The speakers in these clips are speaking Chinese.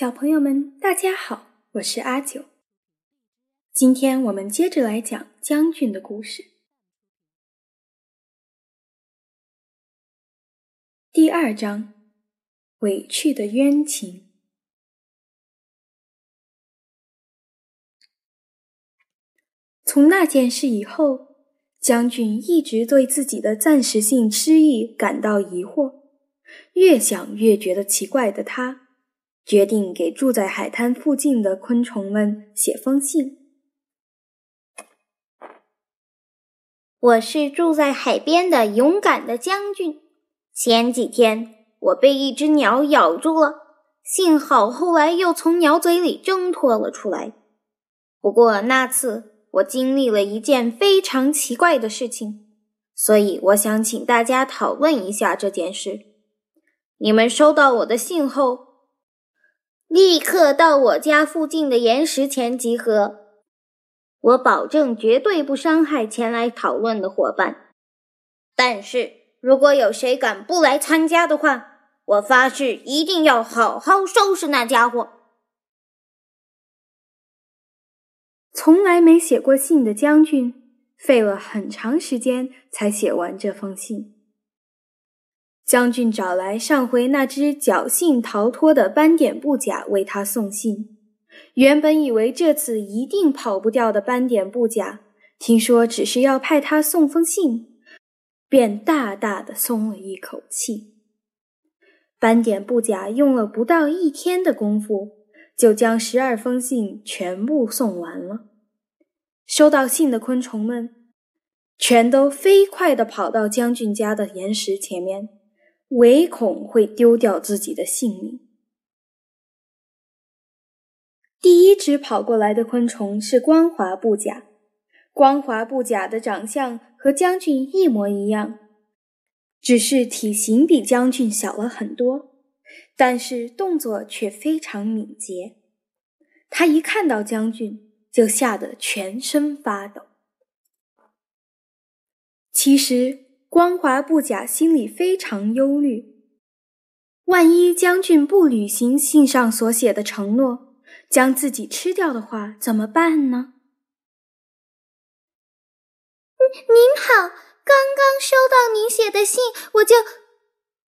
小朋友们，大家好，我是阿九。今天我们接着来讲将军的故事。第二章：委屈的冤情。从那件事以后，将军一直对自己的暂时性失忆感到疑惑，越想越觉得奇怪的他。决定给住在海滩附近的昆虫们写封信。我是住在海边的勇敢的将军。前几天我被一只鸟咬住了，幸好后来又从鸟嘴里挣脱了出来。不过那次我经历了一件非常奇怪的事情，所以我想请大家讨论一下这件事。你们收到我的信后。立刻到我家附近的岩石前集合，我保证绝对不伤害前来讨论的伙伴。但是如果有谁敢不来参加的话，我发誓一定要好好收拾那家伙。从来没写过信的将军，费了很长时间才写完这封信。将军找来上回那只侥幸逃脱的斑点布甲为他送信。原本以为这次一定跑不掉的斑点布甲，听说只是要派他送封信，便大大的松了一口气。斑点布甲用了不到一天的功夫，就将十二封信全部送完了。收到信的昆虫们，全都飞快地跑到将军家的岩石前面。唯恐会丢掉自己的性命。第一只跑过来的昆虫是光滑布甲。光滑布甲的长相和将军一模一样，只是体型比将军小了很多，但是动作却非常敏捷。他一看到将军，就吓得全身发抖。其实。光滑布甲心里非常忧虑，万一将军不履行信上所写的承诺，将自己吃掉的话，怎么办呢？您好，刚刚收到您写的信，我就……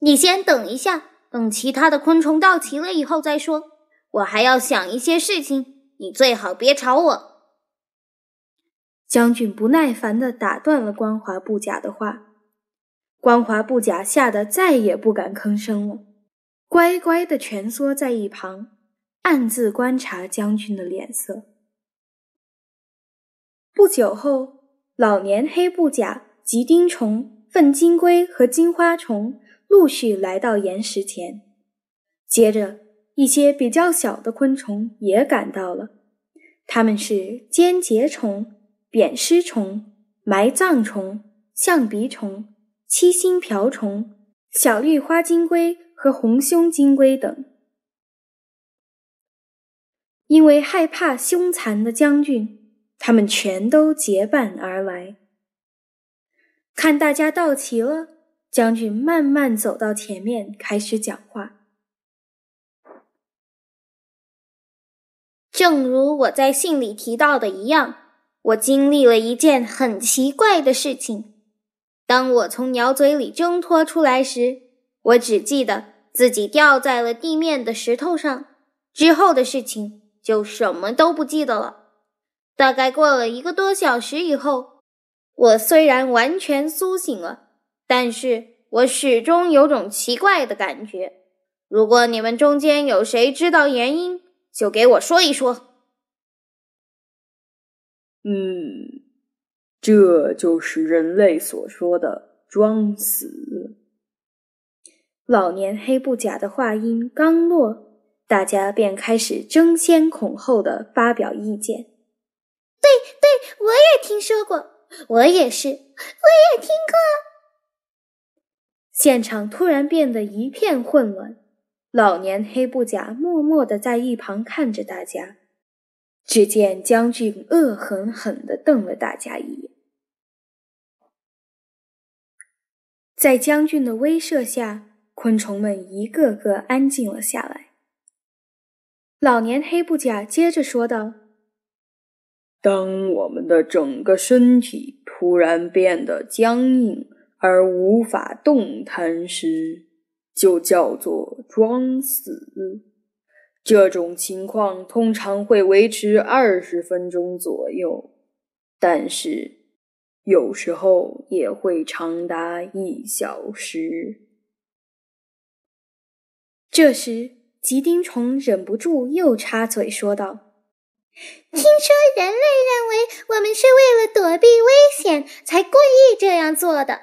你先等一下，等其他的昆虫到齐了以后再说。我还要想一些事情，你最好别吵我。将军不耐烦地打断了光华不假的话。光滑布甲吓得再也不敢吭声了，乖乖地蜷缩在一旁，暗自观察将军的脸色。不久后，老年黑布甲、吉丁虫、粪金龟和金花虫陆续来到岩石前，接着一些比较小的昆虫也赶到了，它们是尖节虫、扁虱虫、埋葬虫、象鼻虫。七星瓢虫、小绿花金龟和红胸金龟等，因为害怕凶残的将军，他们全都结伴而来。看大家到齐了，将军慢慢走到前面，开始讲话。正如我在信里提到的一样，我经历了一件很奇怪的事情。当我从鸟嘴里挣脱出来时，我只记得自己掉在了地面的石头上。之后的事情就什么都不记得了。大概过了一个多小时以后，我虽然完全苏醒了，但是我始终有种奇怪的感觉。如果你们中间有谁知道原因，就给我说一说。嗯。这就是人类所说的“装死”。老年黑布甲的话音刚落，大家便开始争先恐后的发表意见。对对，我也听说过，我也是，我也听过。现场突然变得一片混乱。老年黑布甲默默的在一旁看着大家。只见将军恶狠狠地瞪了大家一眼，在将军的威慑下，昆虫们一个个安静了下来。老年黑布甲接着说道：“当我们的整个身体突然变得僵硬而无法动弹时，就叫做装死。这种情况通常会维持二十分钟左右，但是有时候也会长达一小时。”这时，吉丁虫忍不住又插嘴说道：“听说人类认为我们是为了躲避危险才故意这样做的。”“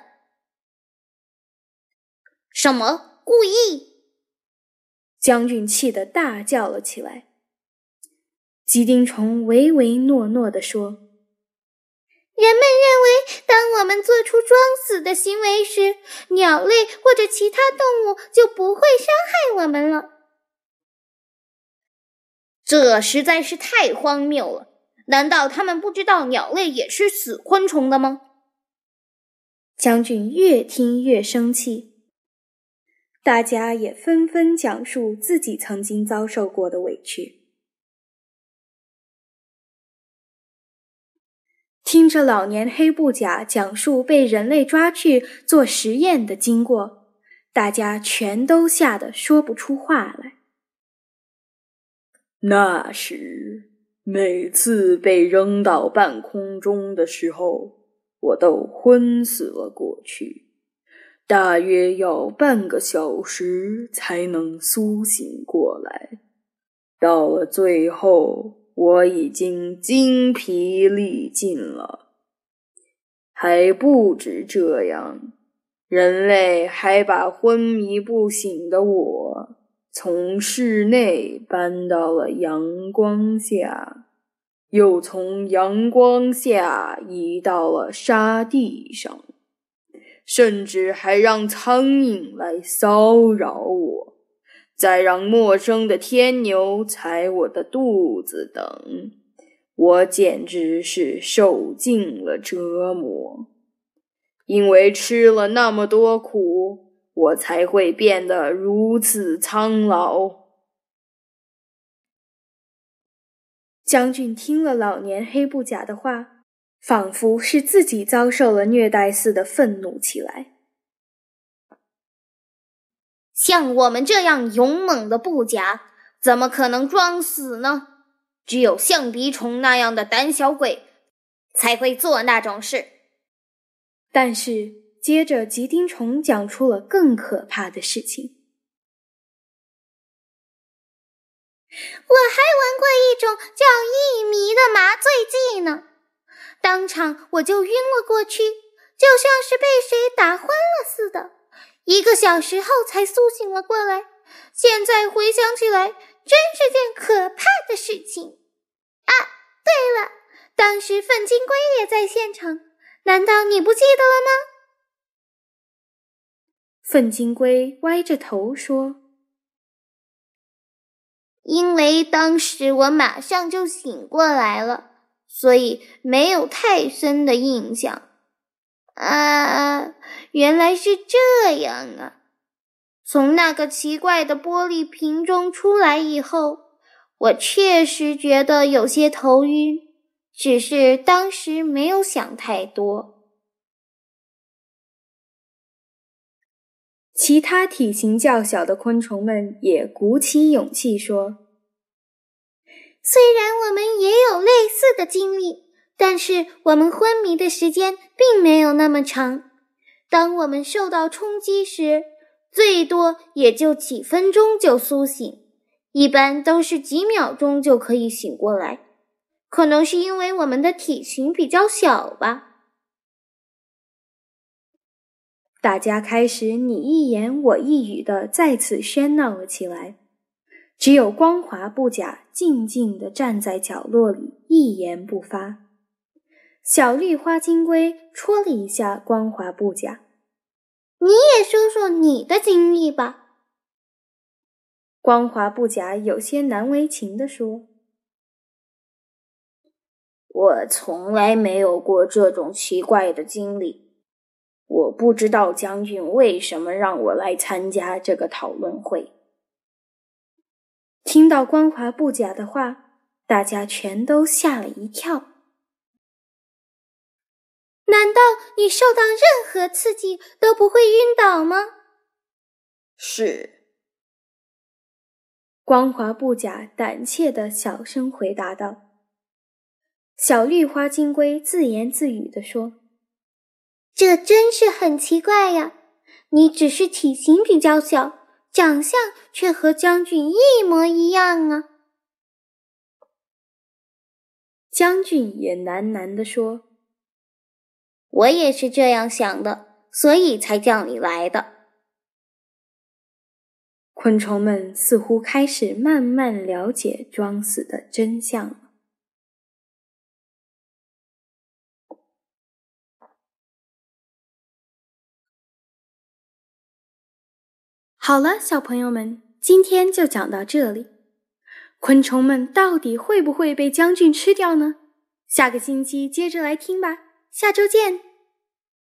什么故意？”将军气得大叫了起来。吉丁虫唯唯诺诺地说。人们认为，当我们做出装死的行为时，鸟类或者其他动物就不会伤害我们了。这实在是太荒谬了！难道他们不知道鸟类也是死昆虫的吗？将军越听越生气，大家也纷纷讲述自己曾经遭受过的委屈。听着老年黑布甲讲述被人类抓去做实验的经过，大家全都吓得说不出话来。那时，每次被扔到半空中的时候，我都昏死了过去，大约要半个小时才能苏醒过来。到了最后。我已经精疲力尽了，还不止这样，人类还把昏迷不醒的我从室内搬到了阳光下，又从阳光下移到了沙地上，甚至还让苍蝇来骚扰我。再让陌生的天牛踩我的肚子等，我简直是受尽了折磨。因为吃了那么多苦，我才会变得如此苍老。将军听了老年黑布甲的话，仿佛是自己遭受了虐待似的，愤怒起来。像我们这样勇猛的布甲，怎么可能装死呢？只有象鼻虫那样的胆小鬼才会做那种事。但是，接着吉丁虫讲出了更可怕的事情。我还闻过一种叫一迷的麻醉剂呢，当场我就晕了过去，就像是被谁打昏了似的。一个小时后才苏醒了过来，现在回想起来，真是件可怕的事情。啊，对了，当时粪金龟也在现场，难道你不记得了吗？粪金龟歪着头说：“因为当时我马上就醒过来了，所以没有太深的印象。”啊，原来是这样啊！从那个奇怪的玻璃瓶中出来以后，我确实觉得有些头晕，只是当时没有想太多。其他体型较小的昆虫们也鼓起勇气说：“虽然我们也有类似的经历。”但是我们昏迷的时间并没有那么长。当我们受到冲击时，最多也就几分钟就苏醒，一般都是几秒钟就可以醒过来。可能是因为我们的体型比较小吧。大家开始你一言我一语的再次喧闹了起来，只有光滑布甲静静的站在角落里，一言不发。小绿花金龟戳了一下光滑布甲，“你也说说你的经历吧。”光滑布甲有些难为情地说：“我从来没有过这种奇怪的经历，我不知道将军为什么让我来参加这个讨论会。”听听到光滑布甲的话，大家全都吓了一跳。难道你受到任何刺激都不会晕倒吗？是。光滑不假胆怯的小声回答道。小绿花金龟自言自语地说：“这真是很奇怪呀！你只是体型比较小，长相却和将军一模一样啊！”将军也喃喃地说。我也是这样想的，所以才叫你来的。昆虫们似乎开始慢慢了解装死的真相了。好了，小朋友们，今天就讲到这里。昆虫们到底会不会被将军吃掉呢？下个星期接着来听吧。下周见。